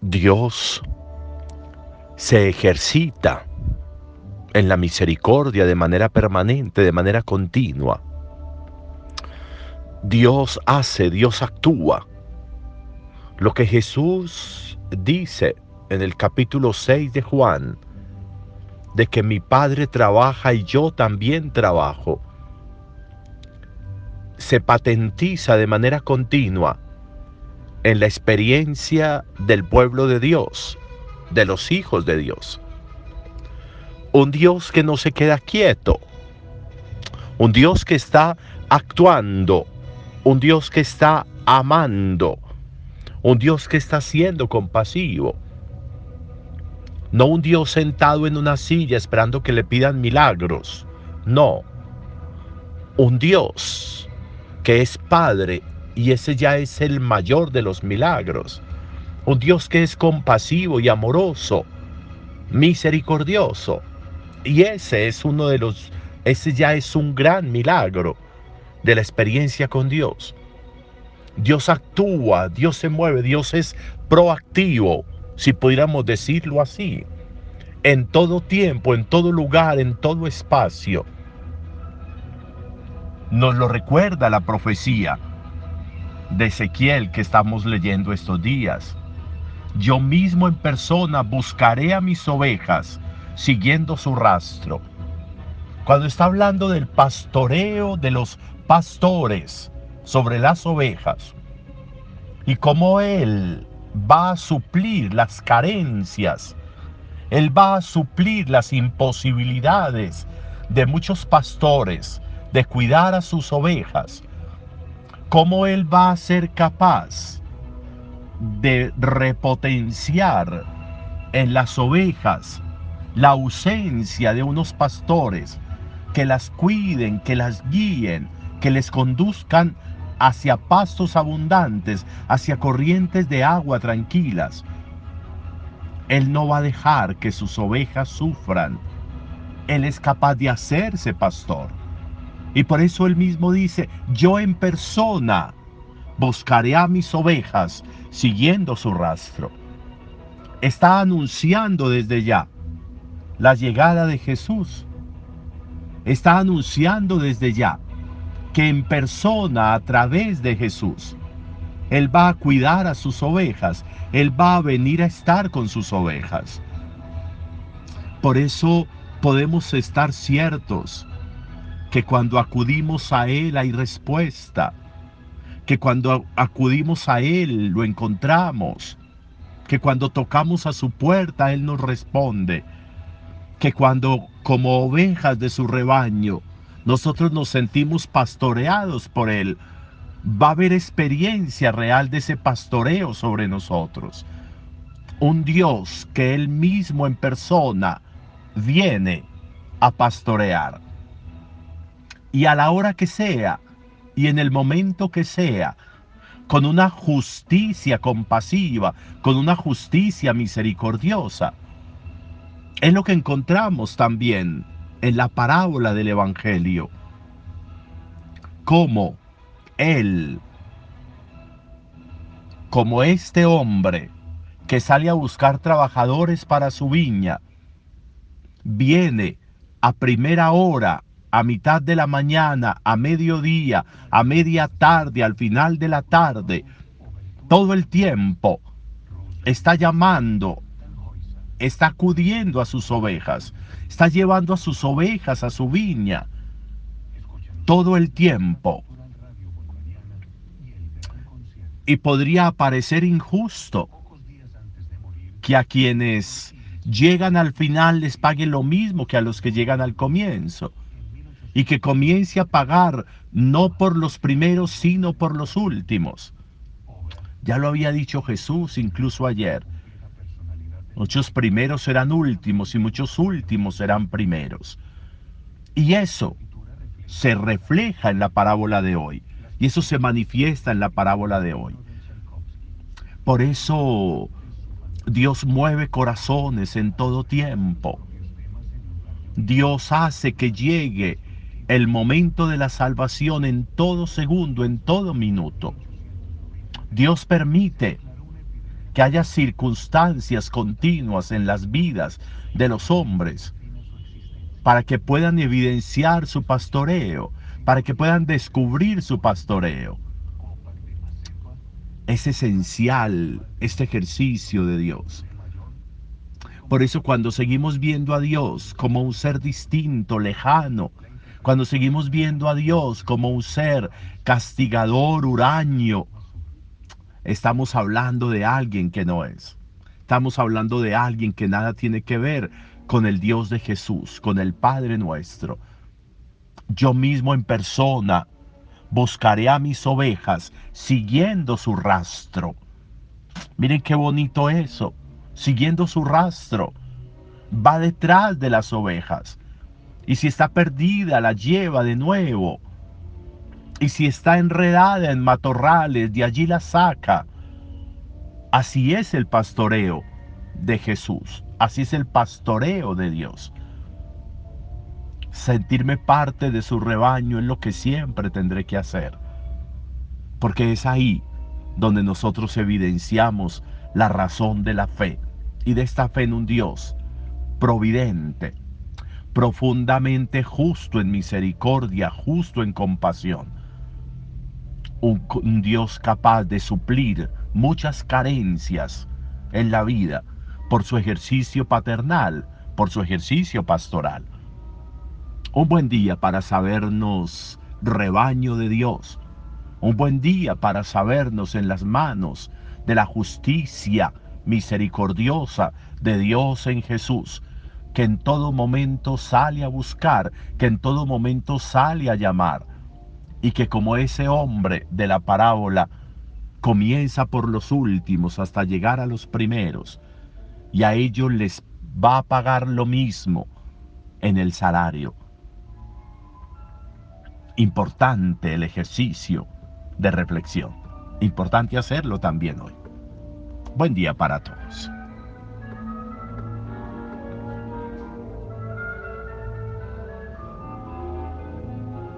Dios se ejercita en la misericordia de manera permanente, de manera continua. Dios hace, Dios actúa. Lo que Jesús dice en el capítulo 6 de Juan, de que mi Padre trabaja y yo también trabajo, se patentiza de manera continua en la experiencia del pueblo de Dios, de los hijos de Dios. Un Dios que no se queda quieto, un Dios que está actuando, un Dios que está amando, un Dios que está siendo compasivo. No un Dios sentado en una silla esperando que le pidan milagros. No. Un Dios que es Padre y ese ya es el mayor de los milagros. Un Dios que es compasivo y amoroso, misericordioso. Y ese es uno de los, ese ya es un gran milagro de la experiencia con Dios. Dios actúa, Dios se mueve, Dios es proactivo, si pudiéramos decirlo así, en todo tiempo, en todo lugar, en todo espacio. Nos lo recuerda la profecía de Ezequiel que estamos leyendo estos días. Yo mismo en persona buscaré a mis ovejas siguiendo su rastro. Cuando está hablando del pastoreo de los pastores sobre las ovejas y cómo Él va a suplir las carencias, Él va a suplir las imposibilidades de muchos pastores de cuidar a sus ovejas, cómo Él va a ser capaz de repotenciar en las ovejas la ausencia de unos pastores que las cuiden, que las guíen, que les conduzcan hacia pastos abundantes, hacia corrientes de agua tranquilas. Él no va a dejar que sus ovejas sufran. Él es capaz de hacerse pastor. Y por eso él mismo dice, yo en persona buscaré a mis ovejas siguiendo su rastro. Está anunciando desde ya la llegada de Jesús. Está anunciando desde ya que en persona, a través de Jesús, Él va a cuidar a sus ovejas, Él va a venir a estar con sus ovejas. Por eso podemos estar ciertos que cuando acudimos a Él hay respuesta, que cuando acudimos a Él lo encontramos, que cuando tocamos a su puerta Él nos responde, que cuando como ovejas de su rebaño nosotros nos sentimos pastoreados por Él, va a haber experiencia real de ese pastoreo sobre nosotros. Un Dios que Él mismo en persona viene a pastorear y a la hora que sea y en el momento que sea, con una justicia compasiva, con una justicia misericordiosa. Es lo que encontramos también en la parábola del Evangelio. Como Él, como este hombre que sale a buscar trabajadores para su viña, viene a primera hora a mitad de la mañana, a mediodía, a media tarde, al final de la tarde, todo el tiempo está llamando, está acudiendo a sus ovejas, está llevando a sus ovejas a su viña, todo el tiempo. Y podría parecer injusto que a quienes llegan al final les pague lo mismo que a los que llegan al comienzo y que comience a pagar no por los primeros, sino por los últimos. Ya lo había dicho Jesús incluso ayer. Muchos primeros serán últimos y muchos últimos serán primeros. Y eso se refleja en la parábola de hoy. Y eso se manifiesta en la parábola de hoy. Por eso Dios mueve corazones en todo tiempo. Dios hace que llegue el momento de la salvación en todo segundo, en todo minuto. Dios permite que haya circunstancias continuas en las vidas de los hombres para que puedan evidenciar su pastoreo, para que puedan descubrir su pastoreo. Es esencial este ejercicio de Dios. Por eso cuando seguimos viendo a Dios como un ser distinto, lejano, cuando seguimos viendo a Dios como un ser castigador, huraño, estamos hablando de alguien que no es. Estamos hablando de alguien que nada tiene que ver con el Dios de Jesús, con el Padre nuestro. Yo mismo en persona buscaré a mis ovejas siguiendo su rastro. Miren qué bonito eso, siguiendo su rastro. Va detrás de las ovejas. Y si está perdida, la lleva de nuevo. Y si está enredada en matorrales, de allí la saca. Así es el pastoreo de Jesús. Así es el pastoreo de Dios. Sentirme parte de su rebaño es lo que siempre tendré que hacer. Porque es ahí donde nosotros evidenciamos la razón de la fe y de esta fe en un Dios providente, profundamente justo en misericordia, justo en compasión. Un, Dios capaz de suplir muchas carencias en la vida por su ejercicio paternal, por su ejercicio pastoral. Un buen día para sabernos rebaño de Dios. Un buen día para sabernos en las manos de la justicia misericordiosa de Dios en Jesús, que en todo momento sale a buscar, que en todo momento sale a llamar, y que como ese hombre de la parábola comienza por los últimos hasta llegar a los primeros, y a ellos les va a pagar lo mismo en el salario. Importante el ejercicio de reflexión. Importante hacerlo también hoy. Buen día para todos.